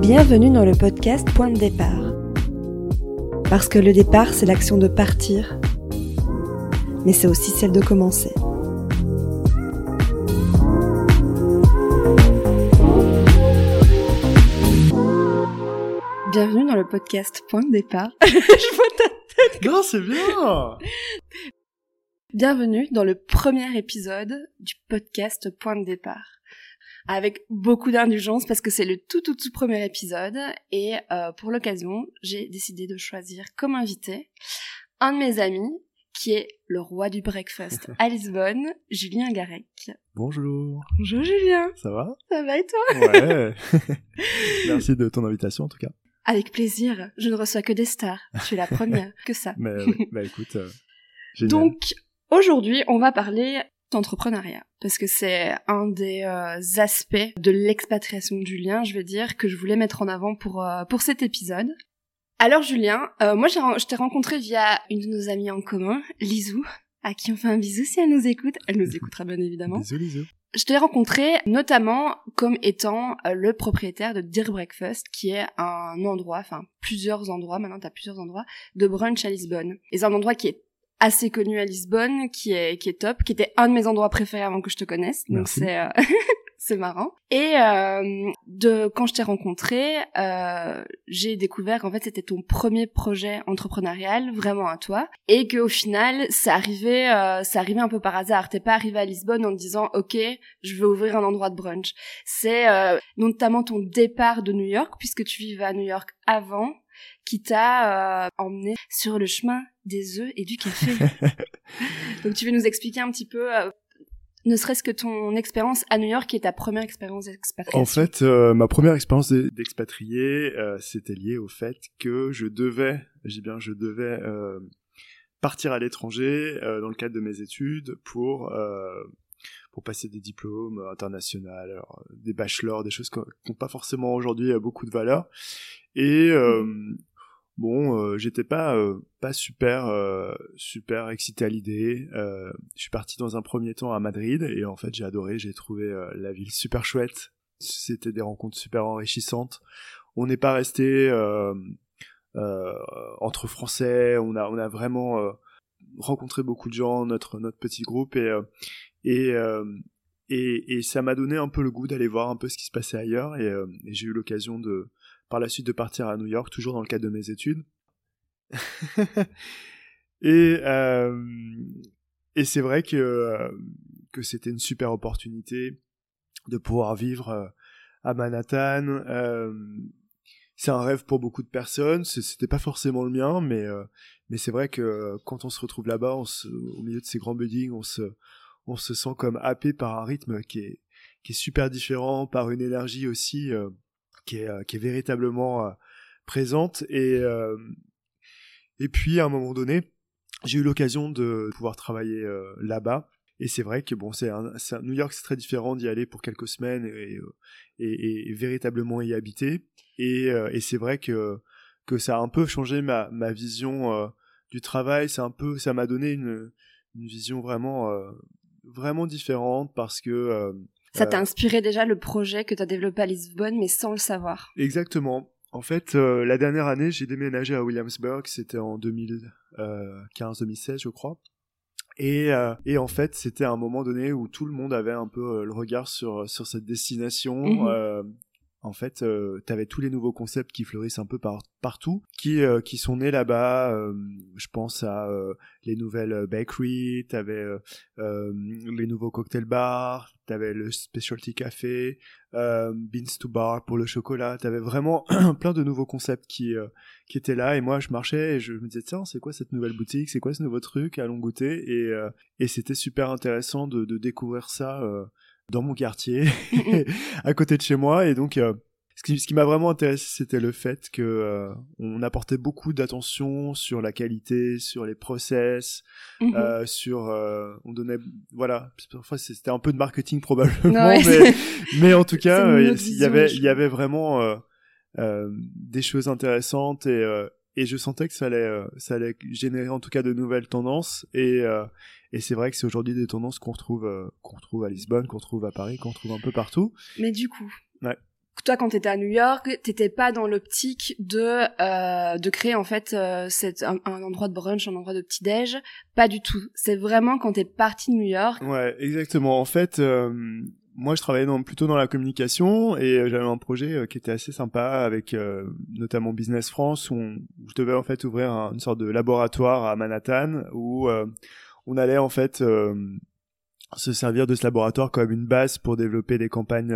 Bienvenue dans le podcast Point de départ. Parce que le départ, c'est l'action de partir, mais c'est aussi celle de commencer. Bienvenue dans le podcast Point de départ. Je vois ta tête. Non, c'est bien Bienvenue dans le premier épisode du podcast Point de départ. Avec beaucoup d'indulgence parce que c'est le tout tout tout premier épisode et euh, pour l'occasion, j'ai décidé de choisir comme invité un de mes amis qui est le roi du breakfast à Lisbonne, Julien Garec. Bonjour Bonjour Julien Ça va? Ça va et toi? Ouais Merci de ton invitation en tout cas. Avec plaisir, je ne reçois que des stars. Je suis la première, que ça. Mais euh, bah écoute, euh. Donc aujourd'hui, on va parler d'entrepreneuriat parce que c'est un des euh, aspects de l'expatriation de Julien, je vais dire, que je voulais mettre en avant pour euh, pour cet épisode. Alors Julien, euh, moi je t'ai rencontré via une de nos amies en commun, Lisou, à qui on fait un bisou si elle nous écoute. Elle nous écoutera bien évidemment. Bisous, bisous. Je t'ai rencontré notamment comme étant euh, le propriétaire de Dear Breakfast, qui est un endroit, enfin plusieurs endroits, maintenant t'as plusieurs endroits, de brunch à Lisbonne. Et c'est un endroit qui est assez connu à Lisbonne, qui est, qui est top, qui était un de mes endroits préférés avant que je te connaisse. Donc c'est... euh, C'est marrant. Et euh, de quand je t'ai rencontré, euh, j'ai découvert qu'en fait c'était ton premier projet entrepreneurial vraiment à toi, et que au final ça arrivait, euh, ça arrivait un peu par hasard. T'es pas arrivé à Lisbonne en te disant ok, je veux ouvrir un endroit de brunch. C'est euh, notamment ton départ de New York, puisque tu vivais à New York avant, qui t'a euh, emmené sur le chemin des œufs et du café. Donc tu veux nous expliquer un petit peu, euh, ne serait-ce que ton expérience à New York, qui est ta première expérience d'expatriation. En fait, euh, ma première expérience d'e- d'expatrié, euh, c'était lié au fait que je devais, j'ai bien, je devais euh, partir à l'étranger euh, dans le cadre de mes études pour euh, pour passer des diplômes internationaux, alors, des bachelors, des choses qui n'ont pas forcément aujourd'hui euh, beaucoup de valeur. Et euh, bon, euh, j'étais pas euh, pas super euh, super excité à l'idée. Euh, je suis parti dans un premier temps à Madrid et en fait j'ai adoré, j'ai trouvé euh, la ville super chouette. C'était des rencontres super enrichissantes. On n'est pas resté euh, entre Français. On a on a vraiment rencontré beaucoup de gens notre notre petit groupe et et et, et ça m'a donné un peu le goût d'aller voir un peu ce qui se passait ailleurs. Et, euh, et j'ai eu l'occasion de par la suite de partir à New York toujours dans le cadre de mes études. Et euh, et c'est vrai que euh, que c'était une super opportunité de pouvoir vivre euh, à Manhattan. Euh, c'est un rêve pour beaucoup de personnes. C'était pas forcément le mien mais euh, mais c'est vrai que euh, quand on se retrouve là-bas au milieu de ces grands buildings on se on se sent comme happé par un rythme qui est qui est super différent par une énergie aussi euh, qui est euh, qui est véritablement euh, présente. Et euh, et puis à un moment donné j'ai eu l'occasion de pouvoir travailler là-bas. Et c'est vrai que bon c'est New York c'est très différent d'y aller pour quelques semaines et, et, et- véritablement y habiter. Et, et c'est vrai que que ça a un peu changé ma ma vision euh, du travail. C'est un peu ça m'a donné une une vision vraiment euh, vraiment différente parce que euh, Ça t'a euh, inspiré déjà le projet que t'as développé à Lisbonne, mais sans le savoir. Exactement. En fait, euh, la dernière année, j'ai déménagé à Williamsburg, c'était en 2015-2016, je crois. Et, euh, et en fait, c'était un moment donné où tout le monde avait un peu euh, le regard sur, sur cette destination. Mhm. Euh, en fait, euh, t'avais tous les nouveaux concepts qui fleurissent un peu par, partout, qui, euh, qui sont nés là-bas. euh, je pense à euh, les nouvelles bakeries, euh, euh, les nouveaux cocktail bars, t'avais le specialty café, Beans to Bar pour le chocolat. T'avais vraiment plein de nouveaux concepts qui qui étaient là et moi je marchais et je me disais tiens c'est quoi cette nouvelle boutique, c'est quoi ce nouveau truc, allons goûter et et c'était super intéressant de, découvrir ça dans mon quartier à côté de chez moi. Et donc euh, ce qui, ce qui m'a vraiment intéressé, c'était le fait que euh, on apportait beaucoup d'attention sur la qualité, sur les process, Mhm. euh, sur euh, on donnait voilà. Parfois c'était un peu de marketing probablement Ouais, mais, mais en tout cas euh, il y avait il y avait vraiment euh, euh, des choses intéressantes et euh, et je sentais que ça allait, ça allait générer en tout cas de nouvelles tendances. Et, et c'est vrai que c'est aujourd'hui des tendances qu'on retrouve, qu'on retrouve à Lisbonne, qu'on retrouve à Paris, qu'on retrouve un peu partout. Mais du coup, ouais. toi quand t'étais à New York t'étais pas dans l'optique de euh, de créer en fait euh, un, endroit de brunch un endroit de petit déj pas du tout. C'est vraiment quand t'es parti de New York. Ouais exactement. En fait euh, moi je travaillais dans, plutôt dans la communication et j'avais un projet qui était assez sympa avec notamment Business France où, je devais en fait ouvrir une sorte de laboratoire à Manhattan où on allait en fait se servir de ce laboratoire comme une base pour développer des campagnes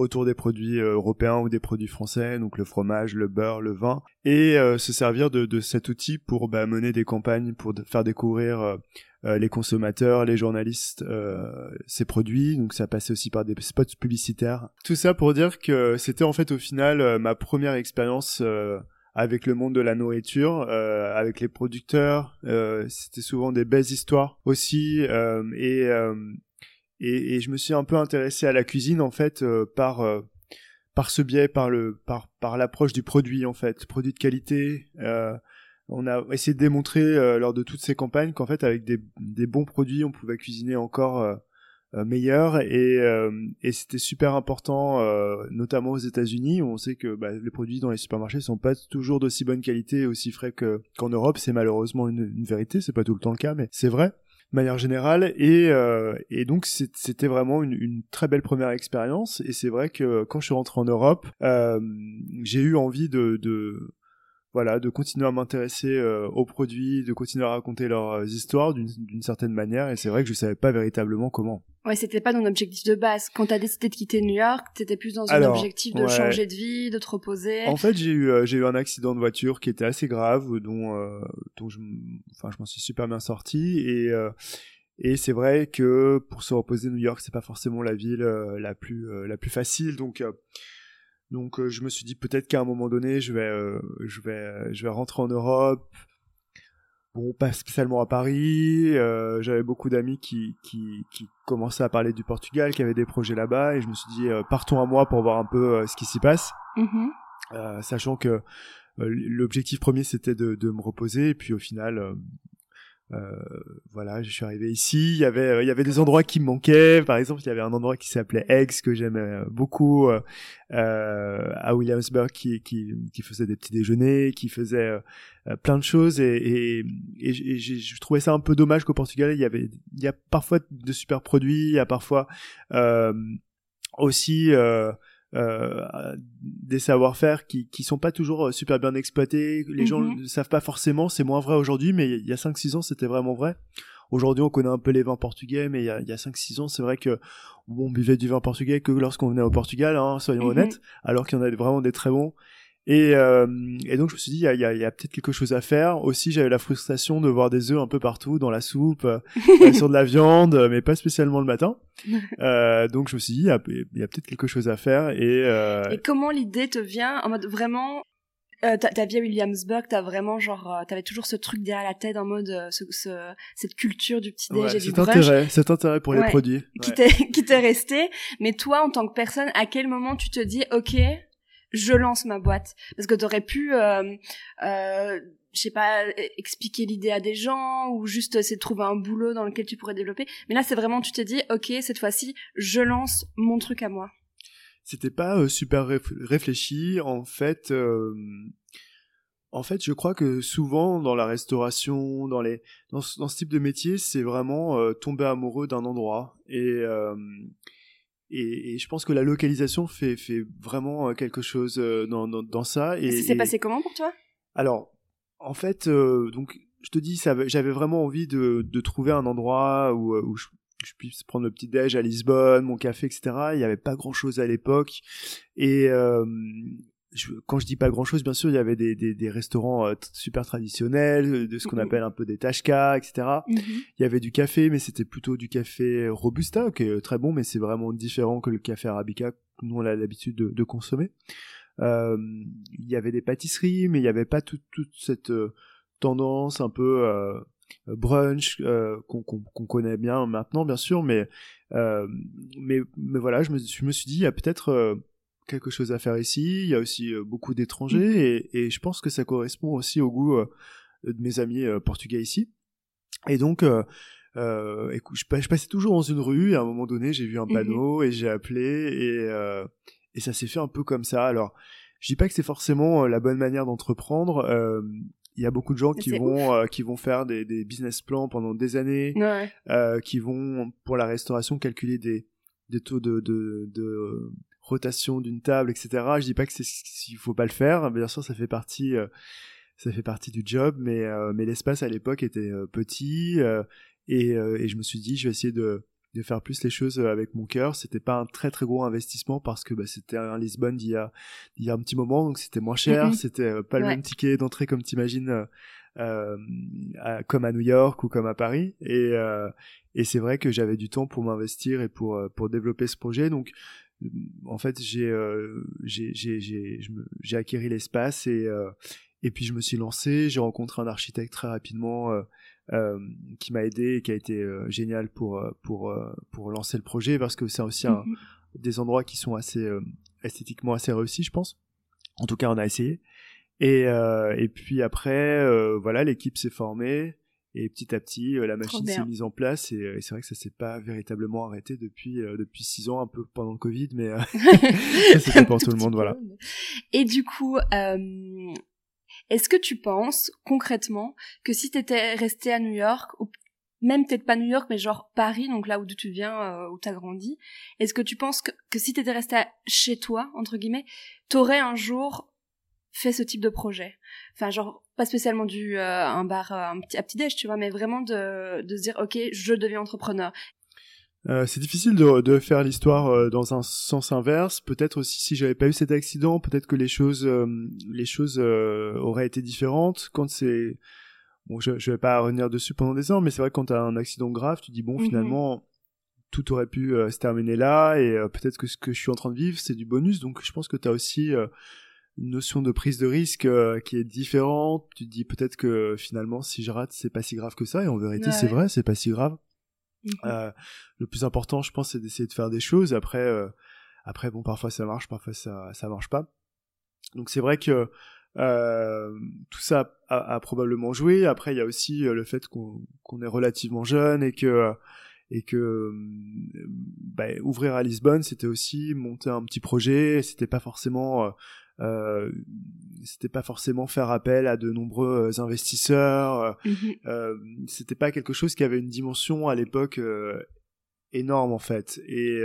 autour des produits euh, européens ou des produits français, donc le fromage, le beurre, le vin, et euh, se servir de, cet outil pour bah, mener des campagnes, pour faire découvrir euh, les consommateurs, les journalistes, ces produits. Donc ça passait aussi par des spots publicitaires. Tout ça pour dire que c'était en fait au final ma première expérience avec le monde de la nourriture, euh, avec les producteurs. Euh, c'était souvent des belles histoires aussi. Euh, et, et, et, je me suis un peu intéressé à la cuisine en fait euh, par euh, par ce biais, par le par par l'approche du produit en fait, produit de qualité. Euh, on a essayé de démontrer lors de toutes ces campagnes qu'en fait avec des, des bons produits, on pouvait cuisiner encore meilleur et, et c'était super important, notamment aux États-Unis. On sait que bah, les produits dans les supermarchés sont pas toujours d'aussi bonne qualité, aussi frais que qu'en Europe. C'est malheureusement une, une vérité. C'est pas tout le temps le cas, mais c'est vrai manière générale et, euh, et donc c'était vraiment une, une, très belle première expérience et c'est vrai que quand je suis rentré en Europe euh, j'ai eu envie de, de voilà, de continuer à m'intéresser euh, aux produits, de continuer à raconter leurs euh, histoires d'une certaine manière. Et c'est vrai que je savais pas véritablement comment. Ouais, c'était pas ton objectif de base. Quand t'as décidé de quitter New York, t'étais plus dans un objectif de changer de vie, de te reposer. En fait, j'ai eu euh, j'ai eu un accident de voiture qui était assez grave, dont dont je, enfin, je m'en suis super bien sorti et et c'est vrai que pour se reposer, New York, c'est pas forcément la ville la plus la plus facile. Donc donc euh, je me suis dit peut-être qu'à un moment donné, je vais, euh, je vais, euh, je vais rentrer en Europe. Bon, pas spécialement à Paris. J'avais beaucoup d'amis qui, qui, qui commençaient à parler du Portugal, qui avaient des projets là-bas, et je me suis dit partons à moi pour voir un peu ce qui s'y passe, mm-hmm. sachant que l'objectif premier c'était de, de, me reposer, et puis au final, euh, voilà, je suis arrivé ici. Il y avait, euh, il y avait des endroits qui me manquaient. Par exemple, il y avait un endroit qui s'appelait Eggs que j'aimais euh, beaucoup à Williamsburg, qui, qui, qui faisait des petits déjeuners, qui faisait plein de choses. Et, et, et, je trouvais ça un peu dommage qu'au Portugal, il y avait, il y a parfois de super produits, il y a parfois aussi euh, des savoir-faire qui qui sont pas toujours euh, super bien exploités. Les gens mhm. ne savent pas forcément. C'est moins vrai aujourd'hui, mais il y a 5-6 ans, c'était vraiment vrai. Aujourd'hui, on connaît un peu les vins portugais, mais il y a, y a 5-6 ans, c'est vrai que bon, on buvait du vin portugais que lorsqu'on venait au Portugal, hein, soyons mhm. honnêtes, alors qu'il y en a vraiment des très bons. Et, euh, et donc je me suis dit, il y a, y a, y a peut-être quelque chose à faire. Aussi, j'avais la frustration de voir des œufs un peu partout, dans la soupe, euh, sur de la viande, mais pas spécialement le matin. Euh, donc je me suis dit, il y a, y a peut-être quelque chose à faire. Et, euh... et comment l'idée te vient en mode vraiment euh, ta, vie à Williamsburg, t'as vraiment genre, euh, t'avais toujours ce truc derrière la tête en mode euh, ce, ce, cette culture du petit déj et du brunch. Intérêt, cet intérêt pour les produits. Qui t'est qui t'est resté. Mais toi, en tant que personne, à quel moment tu te dis, ok, je lance ma boîte. Parce que t'aurais pu euh, euh, je sais pas e, expliquer l'idée à des gens ou juste essayer de trouver un boulot dans lequel tu pourrais développer. Mais là c'est vraiment tu te dis ok cette fois-ci je lance mon truc à moi. C'était pas euh, super réfléchi. En fait euh, en fait, je crois que souvent dans la restauration, dans les dans ce, dans ce type de métier, c'est vraiment euh, tomber amoureux d'un endroit. Et et, et, je pense que la localisation fait, fait vraiment euh, quelque chose euh, dans, dans, dans ça. Et, ça s'est passé comment pour toi? Alors, en fait, euh, donc, je te dis, j'avais vraiment envie de, de, trouver un endroit où, où je, je, puisse prendre le petit déj à Lisbonne, mon café, etc. Il n'y avait pas grand chose à l'époque. Et, euh, quand je dis pas grand chose, bien sûr, il y avait des, des, des restaurants euh, super traditionnels, de ce qu'on mhm. appelle un peu des tashka, etc. Mhm. Il y avait du café, mais c'était plutôt du café robusta, qui est très bon, mais c'est vraiment différent que le café arabica que nous on a l'habitude de, de, consommer. Euh, il y avait des pâtisseries, mais il n'y avait pas toute, toute cette euh, tendance un peu euh, brunch qu'on qu'on connaît bien maintenant, bien sûr, mais mais mais voilà, je me, je me suis dit, il y a peut-être quelque chose à faire ici. Il y a aussi beaucoup d'étrangers et, et, je pense que ça correspond aussi au goût de mes amis portugais ici. Et donc, euh, écoute, je, passais toujours dans une rue et à un moment donné, j'ai vu un mhm. panneau et j'ai appelé et, euh, et ça s'est fait un peu comme ça. Alors, je dis pas que c'est forcément euh, la bonne manière d'entreprendre. Euh, il y a beaucoup de gens qui vont euh, qui vont faire des, des, business plans pendant des années, ouais. euh, qui vont pour la restauration calculer des des taux de de, de rotation d'une table, etc. Je dis pas que c'est s'il faut pas le faire. Bien sûr, ça fait partie ça fait partie du job, mais mais l'espace à l'époque était petit et, euh, et je me suis dit, je vais essayer de, de faire plus les choses euh, avec mon cœur. C'était pas un très très gros investissement parce que bah, c'était un Lisbonne d'il y a il y a un petit moment, donc c'était moins cher. Mm-hmm. C'était euh, pas le même ticket d'entrée comme t'imagines, euh, comme à New York ou comme à Paris. Et euh, et c'est vrai que j'avais du temps pour m'investir et pour pour développer ce projet. Donc en fait j'ai j'ai j'ai j'ai j'ai acquéri l'espace et et puis je me suis lancé. J'ai rencontré un architecte très rapidement euh, qui m'a aidé et qui a été euh, génial pour euh, pour pour lancer le projet parce que c'est aussi un, mhm. des endroits qui sont assez esthétiquement assez réussis, je pense. En tout cas, on a essayé. Et et puis après, voilà, l'équipe s'est formée. Et petit à petit, la machine s'est mise en place et, c'est vrai que ça s'est pas véritablement arrêté depuis depuis six ans, un peu pendant le Covid, mais c'était pour tout le monde, voilà. Et du coup, euh, est-ce que tu penses concrètement que si t'étais resté à New York, ou même peut-être pas New York, mais genre Paris, donc là où tu viens, euh, où t'as grandi, est-ce que tu penses que, que si t'étais resté chez toi, entre guillemets, t'aurais un jour fait ce type de projet Enfin, genre, pas spécialement du euh, un bar, euh, un petit, à petit déj, tu vois, mais vraiment de, de se dire, ok, je deviens entrepreneur. Euh, c'est difficile de, de faire l'histoire euh, dans un sens inverse. Peut-être aussi si j'avais pas eu cet accident, peut-être que les choses, euh, les choses auraient été différentes. Quand c'est, bon, je, je vais pas revenir dessus pendant des ans, mais c'est vrai que quand t'as un accident grave, tu dis bon, mhm. finalement, tout aurait pu se terminer là, et peut-être que ce que je suis en train de vivre, c'est du bonus. Donc, je pense que t'as aussi une notion de prise de risque qui est différente. Tu te dis peut-être que finalement, si je rate, c'est pas si grave que ça, et en vérité, c'est vrai, c'est pas si grave. Mhm. Euh, le plus important, je pense, c'est d'essayer de faire des choses. Après, euh, après, bon, parfois ça marche, parfois ça ça marche pas. Donc c'est vrai que euh, tout ça a, a, probablement joué. Après, il y a aussi euh, le fait qu'on qu'on est relativement jeune et que et que bah, ouvrir à Lisbonne, c'était aussi monter un petit projet. C'était pas forcément euh, c'était pas forcément faire appel à de nombreux euh, investisseurs. Euh, mhm. euh, c'était pas quelque chose qui avait une dimension à l'époque énorme en fait. Et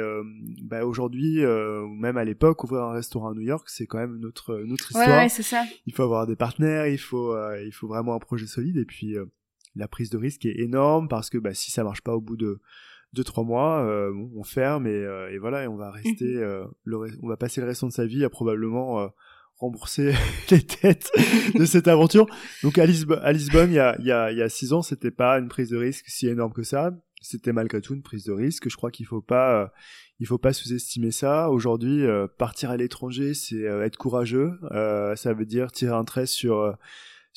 bah, aujourd'hui, même à l'époque, ouvrir un restaurant à New York, c'est quand même autre histoire. Ouais, c'est ça. Il faut avoir des partenaires, il faut, il faut vraiment un projet solide. Et puis la prise de risque est énorme parce que bah, si ça marche pas au bout de deux trois mois, euh, on ferme et, et, voilà, et on va rester, mhm. le, on va passer le restant de sa vie à probablement rembourser les têtes de cette aventure. Donc à, Lisbonne, à Lisbonne, il y a, il y a, il y a six ans, c'était pas une prise de risque si énorme que ça. C'était malgré tout une prise de risque. Je crois qu'il faut pas, euh, il faut pas sous-estimer ça. Aujourd'hui, euh, partir à l'étranger, c'est euh, être courageux. ça veut dire tirer un trait sur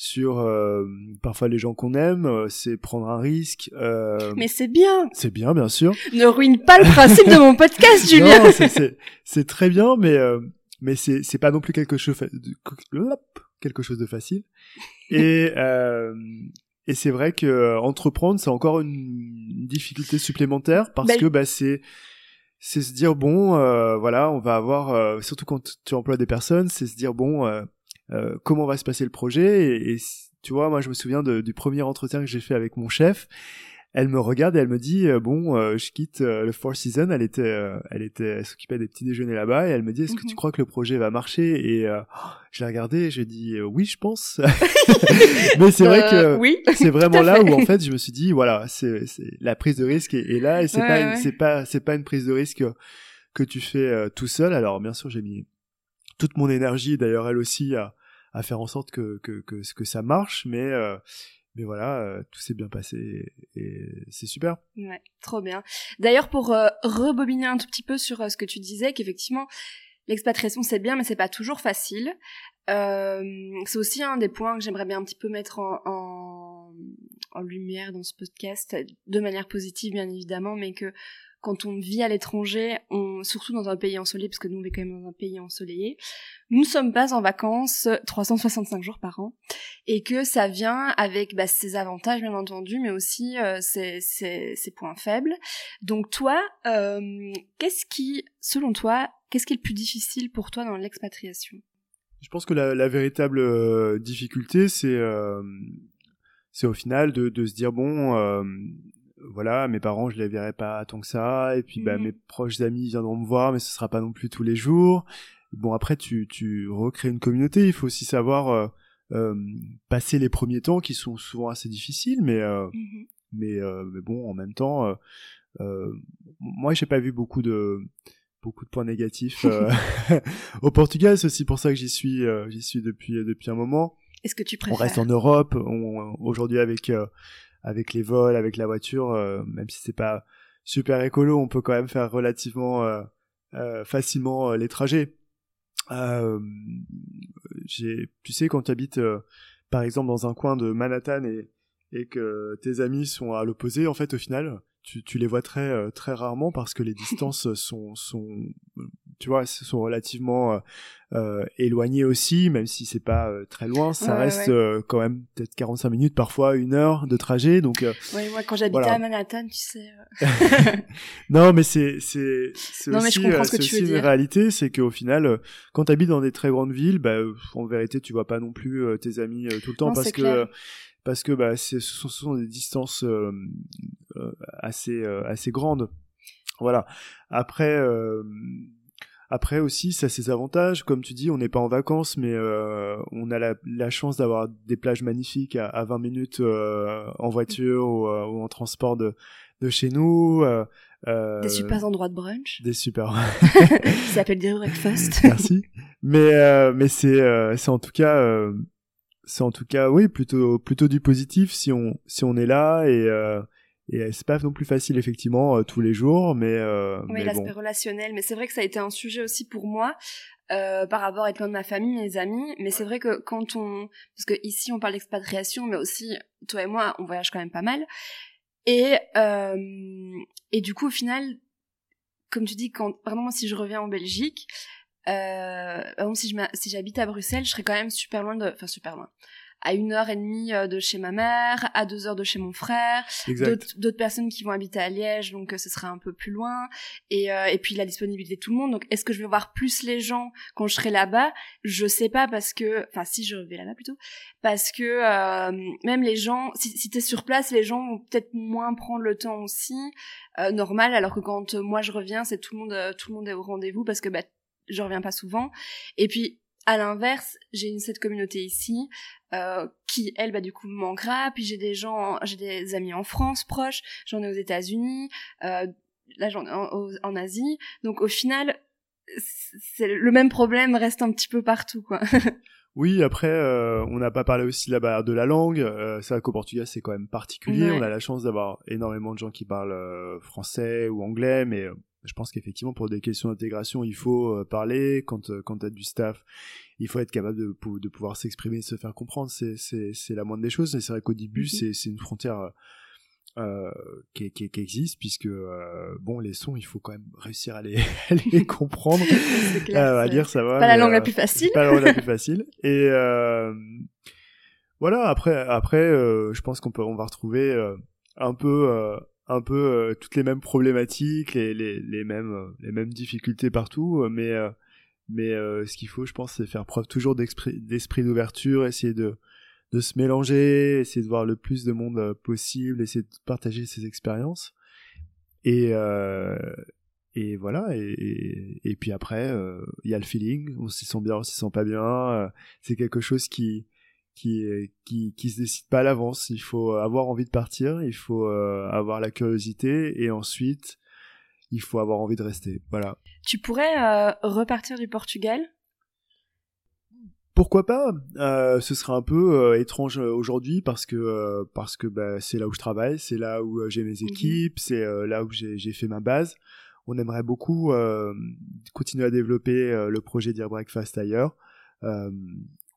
sur parfois les gens qu'on aime, c'est prendre un risque. Mais c'est bien. C'est bien, bien sûr. Ne ruine pas le principe de mon podcast, Julien. c'est très bien, mais mais c'est c'est pas non plus quelque chose de, quelque chose de facile et euh, et c'est vrai que euh, entreprendre c'est encore une difficulté supplémentaire parce ben que bah c'est c'est se dire bon euh, voilà on va avoir euh, surtout quand tu emploies des personnes c'est se dire bon euh, comment va se passer le projet et, et, tu vois moi je me souviens de, du premier entretien que j'ai fait avec mon chef. Elle me regarde et elle me dit euh, bon euh, je quitte euh, le Four Seasons. Elle était elle était elle s'occupait des petits déjeuners là-bas et elle me dit est-ce que tu mhm. crois que le projet va marcher? Et je l'ai regardé et j'ai dit oui je pense. Mais c'est vrai que oui, c'est vraiment là où en fait. je me suis dit voilà c'est la prise de risque est, là et c'est pas c'est pas c'est pas une prise de risque que tu fais tout seul. Alors bien sûr j'ai mis toute mon énergie d'ailleurs elle aussi à à faire en sorte que que que, que ça marche mais mais voilà, euh, tout s'est bien passé et, c'est super. Ouais, trop bien. D'ailleurs, pour euh, rebobiner un tout petit peu sur euh, ce que tu disais, qu'effectivement, l'expatriation c'est bien, mais c'est pas toujours facile. c'est aussi un des points que j'aimerais bien un petit peu mettre en lumière dans ce podcast, de manière positive bien évidemment, mais que quand on vit à l'étranger, surtout dans un pays ensoleillé, parce que nous on vit quand même dans un pays ensoleillé, nous ne sommes pas en vacances 365 jours par an, et que ça vient avec bah, ses avantages bien entendu, mais aussi euh, ses, ses, points faibles. Donc toi, euh, qu'est-ce qui, selon toi, qu'est-ce qui est le plus difficile pour toi dans l'expatriation? Je pense que la, la véritable euh, difficulté, c'est euh, c'est au final de, de, se dire bon euh, voilà, mes parents, je les verrai pas tant que ça, et puis bah, mhm. mes proches amis viendront me voir, mais ce sera pas non plus tous les jours. Bon, après, tu, tu recrées une communauté, il faut aussi savoir euh, euh passer les premiers temps qui sont souvent assez difficiles, mais, euh, mhm. mais, euh, mais, bon, en même temps, moi, j'ai pas vu beaucoup de beaucoup de points négatifs au Portugal, c'est aussi pour ça que j'y suis, j'y suis depuis depuis un moment. Est-ce que tu préfères On reste en Europe, aujourd'hui avec avec les vols, avec la voiture, euh, même si c'est pas super écolo, on peut quand même faire relativement euh, euh, facilement les trajets. tu sais, quand tu habites par exemple dans un coin de Manhattan et, et que tes amis sont à l'opposé, en fait, au final, tu, tu les vois très très rarement parce que les distances sont sont tu vois, sont relativement euh, euh, éloignés aussi, même si c'est pas euh, très loin, ça reste euh, quand même peut-être 45 minutes, parfois une heure de trajet. Donc, ouais, moi quand j'habitais à Manhattan, tu sais. non, mais c'est c'est c'est aussi, aussi une réalité, c'est qu'au final, quand tu habites dans des très grandes villes, bah, en vérité, tu vois pas non plus tes amis tout le temps parce que parce que bah, ce sont, ce sont des distances assez assez grandes. Voilà. Après, euh, après aussi, ça a ses avantages. Comme tu dis, on n'est pas en vacances, mais euh, on a la, la chance d'avoir des plages magnifiques à, à 20 minutes euh, en voiture ou, euh, ou, en transport de, de chez nous. Euh, euh, des super endroits de brunch. Des super. ça s'appelle des breakfast. Merci. Mais mais c'est c'est en tout cas c'est en tout cas oui plutôt plutôt du positif si on si on est là et et c'est pas non plus facile effectivement euh, tous les jours, mais euh, oui l'aspect relationnel. Mais c'est vrai que ça a été un sujet aussi pour moi. Euh, par rapport à être loin de ma famille, mes amis, mais c'est vrai que quand on, parce que ici on parle d'expatriation, mais aussi toi et moi on voyage quand même pas mal, et euh, et du coup au final, comme tu dis, quand vraiment si je reviens en Belgique, euh, par exemple si je si j'habite à Bruxelles, je serais quand même super loin de, enfin super loin, à une heure et demie euh, de chez ma mère, à deux heures de chez mon frère, d'autres personnes qui vont habiter à Liège, donc euh, ce serait un peu plus loin, et, euh, et puis la disponibilité de tout le monde. Donc est-ce que je vais voir plus les gens quand je serai là-bas? Je sais pas parce que, enfin si je vais là-bas plutôt, parce que même les gens, si, si t'es sur place, les gens vont peut-être moins prendre le temps aussi, normal, alors que quand moi je reviens, c'est tout le monde, tout le monde est au rendez-vous parce que bah je reviens pas souvent. Et puis à l'inverse, j'ai une cette communauté ici euh, qui elle bah du coup me manquera. Puis j'ai des gens, j'ai des amis en France proches, j'en ai aux États-Unis, euh, là j'en ai en, Asie. Donc au final, c'est le même problème reste un petit peu partout quoi. Oui, après, euh, on n'a pas parlé aussi là-bas de la langue. Euh, c'est vrai qu'au Portugal, c'est quand même particulier. On a la chance d'avoir énormément de gens qui parlent euh, français ou anglais, mais je pense qu'effectivement pour des questions d'intégration il faut euh, parler. Quand euh, quand t'as du staff il faut être capable de, de pouvoir s'exprimer se faire comprendre. C'est la moindre des choses et c'est vrai qu'au début mhm. c'est c'est une frontière euh, qui, qui, qui, existe puisque euh, bon les sons il faut quand même réussir à les, à les comprendre. Clair, à dire ça va pas la langue la plus facile. pas la langue la plus facile. Et voilà après après je pense qu'on peut on va retrouver un peu un peu euh, toutes les mêmes problématiques, les, les, mêmes euh, les mêmes difficultés partout, euh, mais mais ce qu'il faut, je pense, c'est faire preuve toujours d'esprit d'ouverture, essayer de de se mélanger, essayer de voir le plus de monde possible, essayer de partager ses expériences. Et et voilà et, et, puis après il y a le feeling on s'y sent bien on s'y sent pas bien c'est quelque chose qui qui qui qui se décide pas à l'avance. Il faut avoir envie de partir, il faut euh, avoir la curiosité et ensuite il faut avoir envie de rester. Voilà. Tu pourrais euh, repartir du Portugal? Pourquoi pas? Euh, Ce serait un peu étrange aujourd'hui parce que parce que bah, c'est là où je travaille, c'est là où j'ai mes mhm. équipes, c'est là où j'ai fait ma base. On aimerait beaucoup continuer à développer le projet Dear Breakfast ailleurs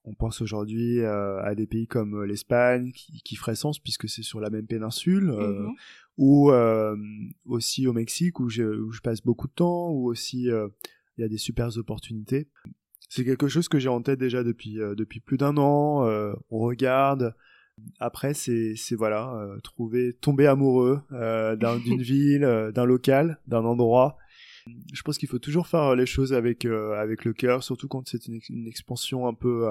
on pense aujourd'hui à des pays comme l'Espagne qui, qui, ferait sens puisque c'est sur la même péninsule, mm-hmm. ou aussi au Mexique où je, où je, passe beaucoup de temps, ou aussi il y a des super opportunités. C'est quelque chose que j'ai en tête déjà depuis depuis plus d'un an. on regarde, après, c'est voilà, euh, trouver, tomber amoureux euh, d'une ville, euh, d'un local, d'un endroit. Je pense qu'il faut toujours faire les choses avec avec le cœur, surtout quand c'est une, expansion un peu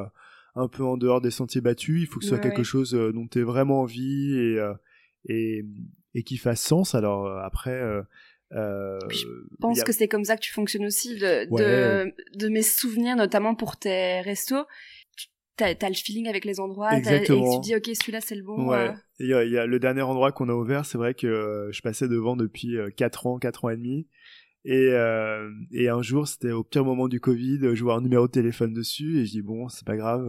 un peu en dehors des sentiers battus. Il faut que ce soit quelque chose dont tu aies vraiment envie et et et qui fasse sens. Alors après. Euh, je pense que c'est comme ça que tu fonctionnes aussi de, de, de mes souvenirs, notamment pour tes restos t'as as le feeling avec les endroits et tu dis ok celui-là c'est le bon ouais il y, a, le dernier endroit qu'on a ouvert c'est vrai que euh, je passais devant depuis 4 euh, ans 4 ans et demi et, euh, et un jour c'était au pire moment du Covid je vois un numéro de téléphone dessus et je dis bon c'est pas grave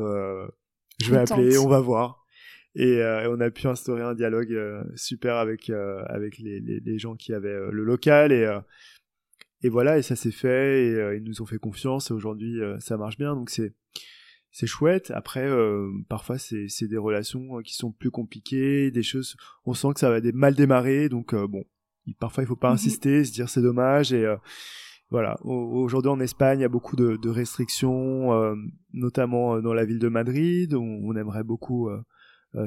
je vais appeler on va voir. Et, on a pu instaurer un dialogue super avec avec les, les, les, gens qui avaient le local et et voilà et ça s'est fait et ils nous ont fait confiance et aujourd'hui ça marche bien. Donc c'est c'est chouette. Après, euh, parfois, c'est, c'est des relations euh, qui sont plus compliquées, des choses, on sent que ça va des mal démarrer, donc euh, bon, parfois il faut pas mmh insister, se dire c'est dommage et voilà. Aujourd'hui en Espagne, il y a beaucoup de, de restrictions, notamment dans la ville de Madrid, où on aimerait beaucoup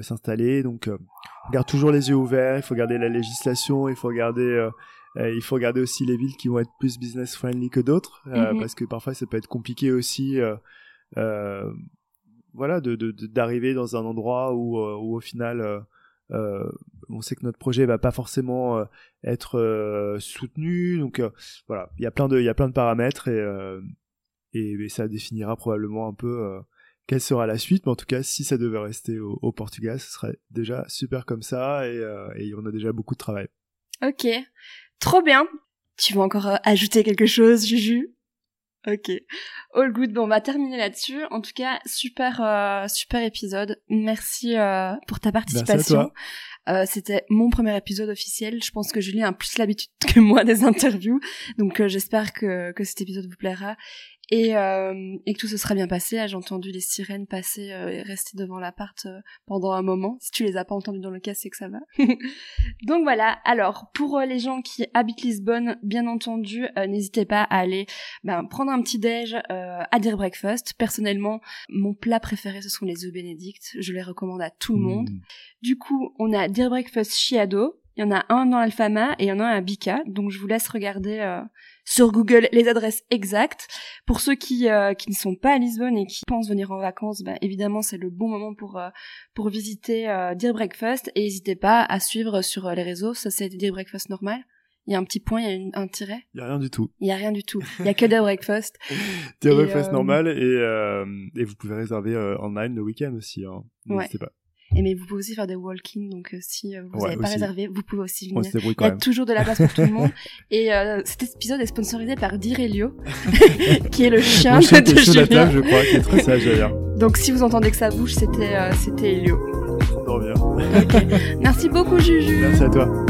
s'installer. Donc, on garde toujours les yeux ouverts. Il faut garder la législation. Il faut regarder. il faut regarder aussi les villes qui vont être plus business friendly que d'autres, mmh parce que parfois ça peut être compliqué aussi euh, voilà, de d'arriver dans un endroit où, euh, où au final euh, euh, on sait que notre projet va pas forcément être soutenu donc voilà il y a plein de il y a plein de paramètres et, et, ça définira probablement un peu quelle sera la suite mais en tout cas si ça devait rester au, au Portugal ce serait déjà super comme ça et, et on a déjà beaucoup de travail. Ok trop bien. Tu veux encore ajouter quelque chose Juju? Ok, all good. Bon, on va terminer là-dessus. En tout cas, super, euh, super épisode. Merci euh, pour ta participation. Euh, C'était mon premier épisode officiel. Je pense que Julie a plus l'habitude que moi des interviews, donc euh, j'espère que, que cet épisode vous plaira et, euh, et que tout se sera bien passé. Ah, j'ai entendu les sirènes passer euh, et rester devant l'appart euh, pendant un moment. Si tu les as pas entendues dans le cas, c'est que ça va. Donc voilà. Alors pour les gens qui habitent Lisbonne, bien entendu, n'hésitez pas à aller ben, prendre un petit déj à Dear Breakfast. Personnellement, mon plat préféré ce sont les œufs Bénédicts. Je les recommande à tout le monde. Mmh. Du coup, on a Dear Breakfast Chiado. Il y en a un dans l'Alfama et il y en a un à Bika. Donc je vous laisse regarder sur Google les adresses exactes. Pour ceux qui, euh, qui ne sont pas à Lisbonne et qui pensent venir en vacances, bah, évidemment c'est le bon moment pour, euh, pour visiter euh, Dear Breakfast et n'hésitez pas à suivre sur les réseaux, ça c'est Dear Breakfast normal. Il y a un petit point, il y a un tiret. Il y a rien du tout. Il y a rien du tout. Il y a que Dear Breakfast. Dear Breakfast normal et, et vous pouvez réserver online le week-end aussi. Hein. N'hésitez pas. Et mais vous pouvez aussi faire des walk-in, donc euh, si euh, vous n'avez pas réservé, vous pouvez aussi venir. Il y a toujours de la place pour tout le monde. Et euh, cet épisode est sponsorisé par Direlio, qui est le chien, chien de Julien. Table, je crois, qui est très sage d'ailleurs. Donc si vous entendez que ça bouge, c'était c'était Elio. Bien. Merci beaucoup Juju. Merci à toi.